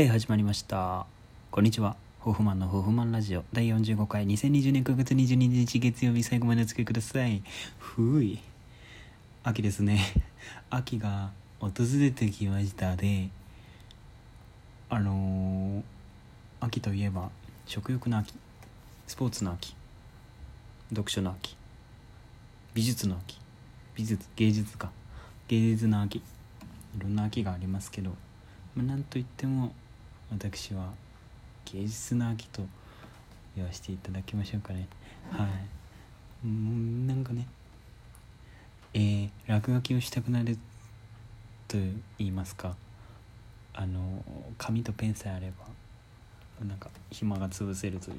はい始まりました。こんにちは。ホフマンのホフマンラジオ。第45回。2020年9月22日月曜日最後までお付き合いください。ふい。秋ですね。秋が訪れてきましたであのー秋といえば食欲の秋スポーツの秋読書の秋美術の秋美術芸術か。芸術の秋。いろんな秋がありますけど、まあ、なんといっても私は芸術の秋と言わせていただきましょうかね。はい。うんなんかねえー、落書きをしたくなると言いますかあの紙とペンさえあればなんか暇が潰せるという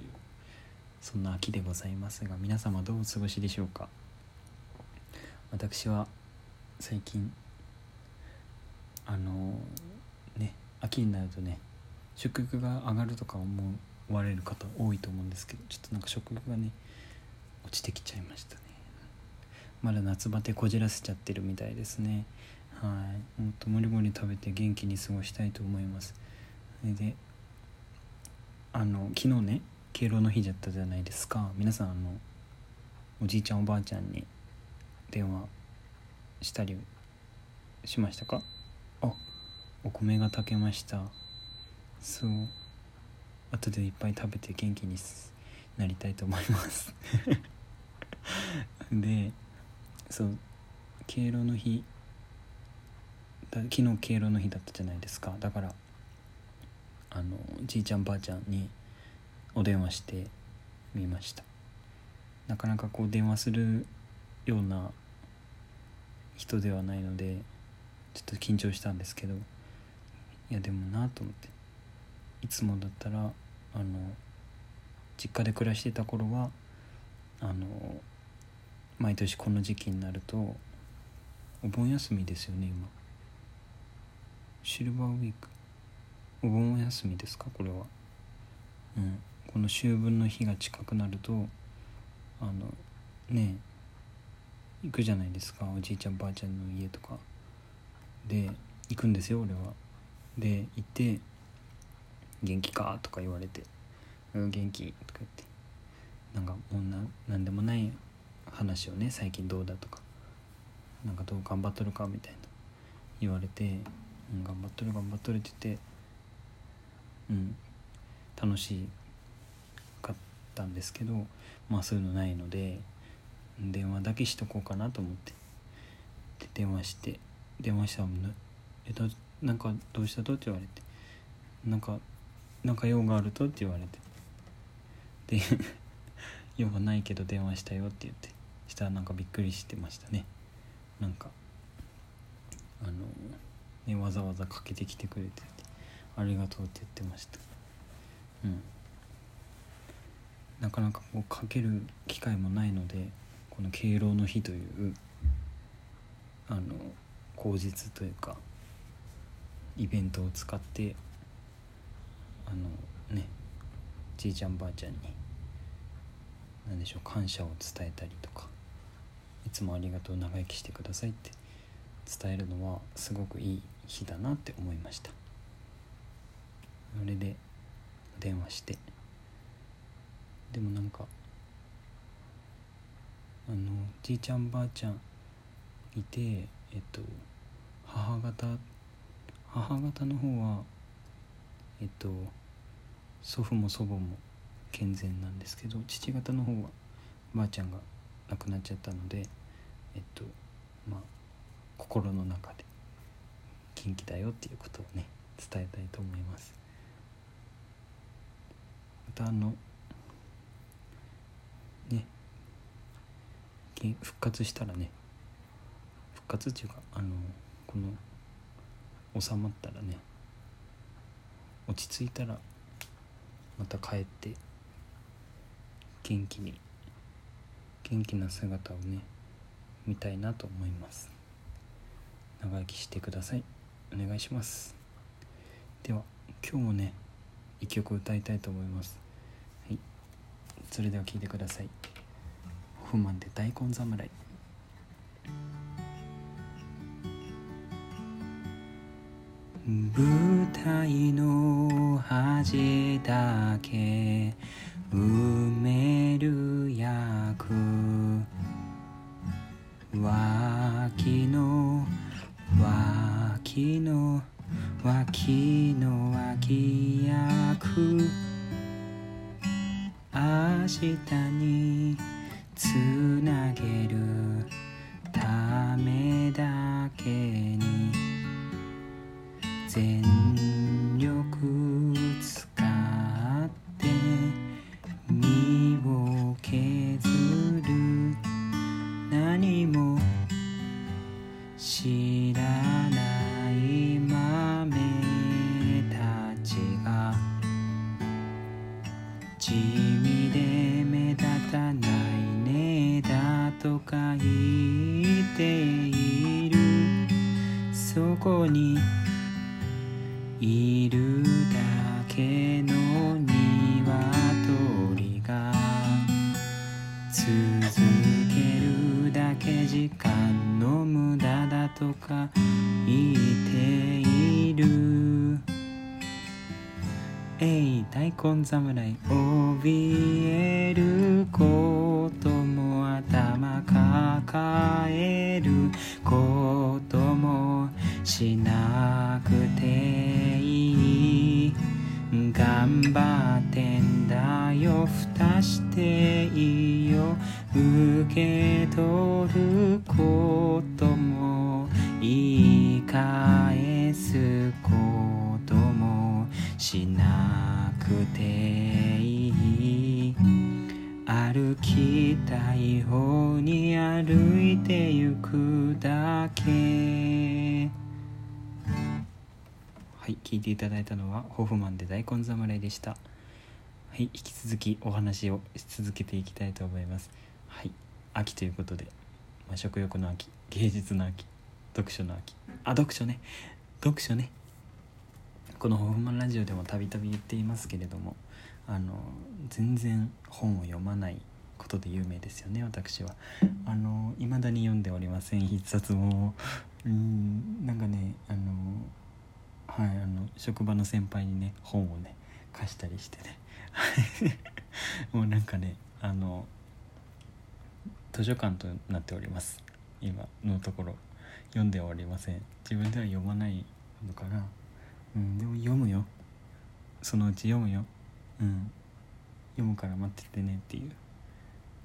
そんな秋でございますが皆様どうお過ごしでしょうか。私は最近あのね秋になるとね食欲が上がるとか思われる方多いと思うんですけどちょっとなんか食欲がね落ちてきちゃいましたね。まだ夏バテこじらせちゃってるみたいですね。はい。もっともりもり食べて元気に過ごしたいと思います。それであの昨日ね敬老の日だったじゃないですか。皆さんあのおじいちゃんおばあちゃんに電話したりしましたか？あお米が炊けました。そう。後でいっぱい食べて元気になりたいと思います。でそう敬老の日。だ昨日敬老の日だったじゃないですか。だからあのじいちゃんばあちゃんにお電話してみました。なかなかこう電話するような人ではないのでちょっと緊張したんですけどいやでもなと思って。いつもだったらあの実家で暮らしてた頃はあの毎年この時期になるとお盆休みですよね今。シルバーウィーク。お盆休みですかこれは。うん。この秋分の日が近くなるとあのね行くじゃないですか。おじいちゃんばあちゃんの家とか。で行くんですよ俺は。で行って「元気か?」とか言われて「うん元気」とか言ってなんかもうな何でもない話をね最近どうだとかなんかどう頑張っとるかみたいな言われて「うん頑張っとる頑張っとる」って言ってうん楽しかったんですけどまあそういうのないので電話だけしとこうかなと思ってで電話して電話したら「えだなんかどうしたと?」って言われて「なんかなんか用があると?」って言われて。で「用はないけど電話したよ」って言って。したらなんかびっくりしてましたね。なんかあのねわざわざかけてきてくれてて。ありがとうって言ってました。うん。なかなかこうかける機会もないのでこの敬老の日というあの口実というかイベントを使ってあのねじいちゃんばあちゃんに何でしょう感謝を伝えたりとかいつもありがとう長生きしてくださいって伝えるのはすごくいい日だなって思いました。それで電話してでもなんかあのじいちゃんばあちゃんいてえっと母方母方の方はえっと祖父も祖母も健全なんですけど父方の方はばあちゃんが亡くなっちゃったのでえっとまあ心の中で元気だよっていうことをね伝えたいと思います。またあのね復活したらね復活っていうかあのこの収まったらね落ち着いたらまた帰って元気に元気な姿をね見たいなと思います。長生きしてください。お願いします。では今日もね一曲歌いたいと思います。はい。それでは聴いてください。ホフマンで大根侍。舞台の端だけ埋める役。脇の脇の脇の脇役。明日につなげるためだけに。全いるだけの鶏が続けるだけ時間の無駄だとか言っている。えい大根侍怯えることも頭抱える。ことってんだよ蓋していいよ。受け取ることも言い返すこともしなくていい。歩きたい方に歩いてゆくだけ。はい聞いていただいたのはホフマンで大根侍でした。はい引き続きお話をし続けていきたいと思います。はい秋ということで、まあ、食欲の秋芸術の秋読書の秋。あ読書ね。読書ね。この「ホフマンラジオ」でもたびたび言っていますけれどもあの全然本を読まないことで有名ですよね私は。あの未だに読んでおりません。筆冊も。うんなんかねあのはいあの職場の先輩にね本をね貸したりしてね。もうなんかねあの図書館となっております。今のところ。読んではおりません。自分では読まないのかな。うんでも読むよ。そのうち読むよ。うん。読むから待っててねっていう。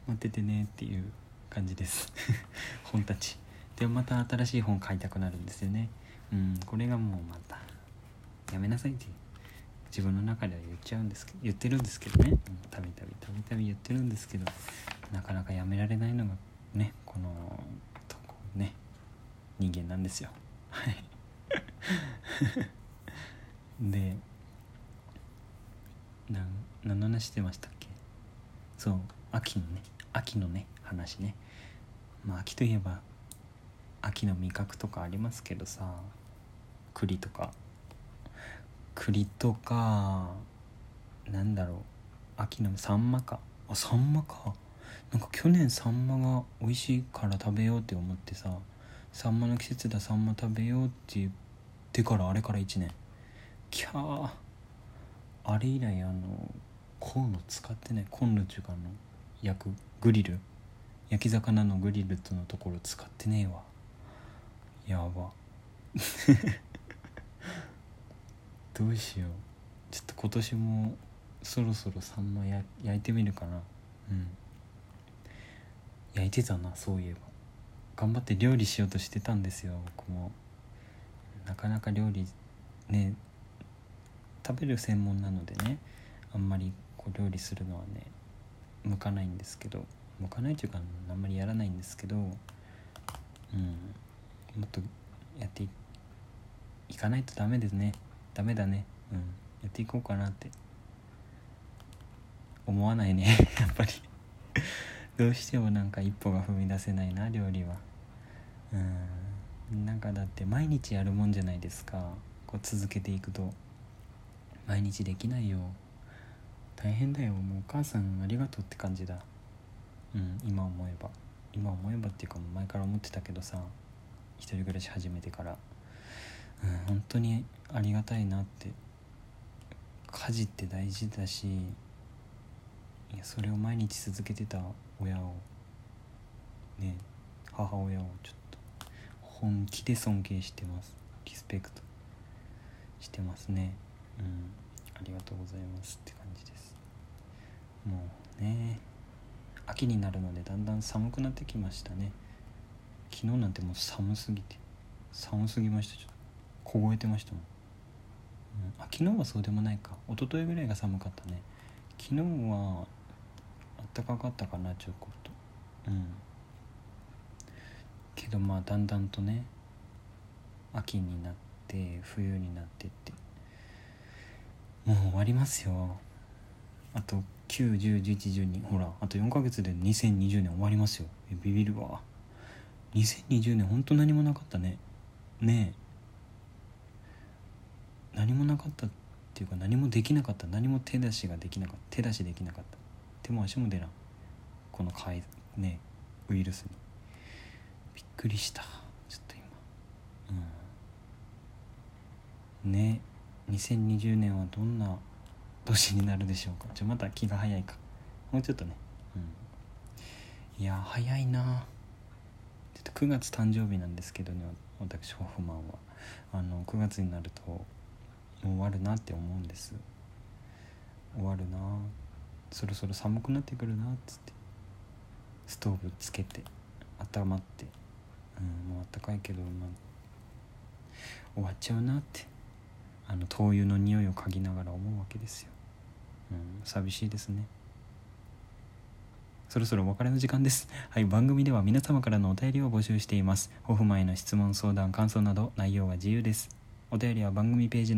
待っててねっていう感じです。本たち。でもまた新しい本買いたくなるんですよね。うんこれがもうまた。やめなさいっていう。自分の中では言っちゃうんですけど言ってるんですけどね。たびたびたびたび言ってるんですけどなかなかやめられないのがねこのとこね人間なんですよ。はい。でな何の話してましたっけ？そう秋のね秋のね話ね。まあ秋といえば秋の味覚とかありますけどさ栗とか。栗とかなんだろう秋のサンマか。あサンマか。なんか去年サンマが美味しいから食べようって思ってさサンマの季節だサンマ食べようって言ってからあれから1年。キャー。あれ以来あのコンロ使ってないコンロっていうかの焼くグリル。焼き魚のグリルとのところ使ってねえわ。やば。どうしよう。ちょっと今年もそろそろサンマや焼いてみるかな。うん。焼いてたなそういえば。頑張って料理しようとしてたんですよ僕も。なかなか料理ね食べる専門なのでねあんまりこう料理するのはね向かないんですけど。向かないというかあんまりやらないんですけどうん。もっとやっていいかないとダメですね。ダメだね。うん。やっていこうかなって。思わないね。やっぱり。どうしてもなんか一歩が踏み出せないな料理は。うん。なんかだって毎日やるもんじゃないですか。こう続けていくと。毎日できないよ。大変だよ。もうお母さんありがとうって感じだ。うん。今思えば。今思えばっていうかもう前から思ってたけどさ。一人暮らし始めてから。うん本当にありがたいなって。家事って大事だしいやそれを毎日続けてた親をね母親をちょっと本気で尊敬してます。リスペクトしてますね。うんありがとうございますって感じです。もうね秋になるのでだんだん寒くなってきましたね。昨日なんてもう寒すぎて寒すぎました。ちょっと凍えてましたもん、うん、あ昨日はそうでもないか。一昨日ぐらいが寒かったね。昨日はあったかかったかなちょっと。うん。けどまあだんだんとね秋になって冬になってって。もう終わりますよ。あと9101112ほらあと4ヶ月で2020年終わりますよ。ビビるわ。2020年ほんと何もなかったね。ねえ。何もなかったっていうか何もできなかった。何も手出しができなかった。手出しできなかった。手も足も出らんこのかいねウイルスに。びっくりした。ちょっと今。うん。ね2020年はどんな年になるでしょうか。じゃまた気が早いか。もうちょっとね。うん。いや早いな。ちょっと9月誕生日なんですけどね私ホフマンは。あの9月になるともう終わるなって思うんです。終わるな。そろそろ寒くなってくるなっつって。ストーブつけて。温まって。うんもうあったかいけど、まあ、終わっちゃうなって。あの灯油の匂いを嗅ぎながら思うわけですよ、うん、寂しいですね。そろそろお別れの時間です。はい、番組では皆様からのお便りを募集しています。ホフマへの質問、相談、感想など内容は自由です。お便りは番組ページ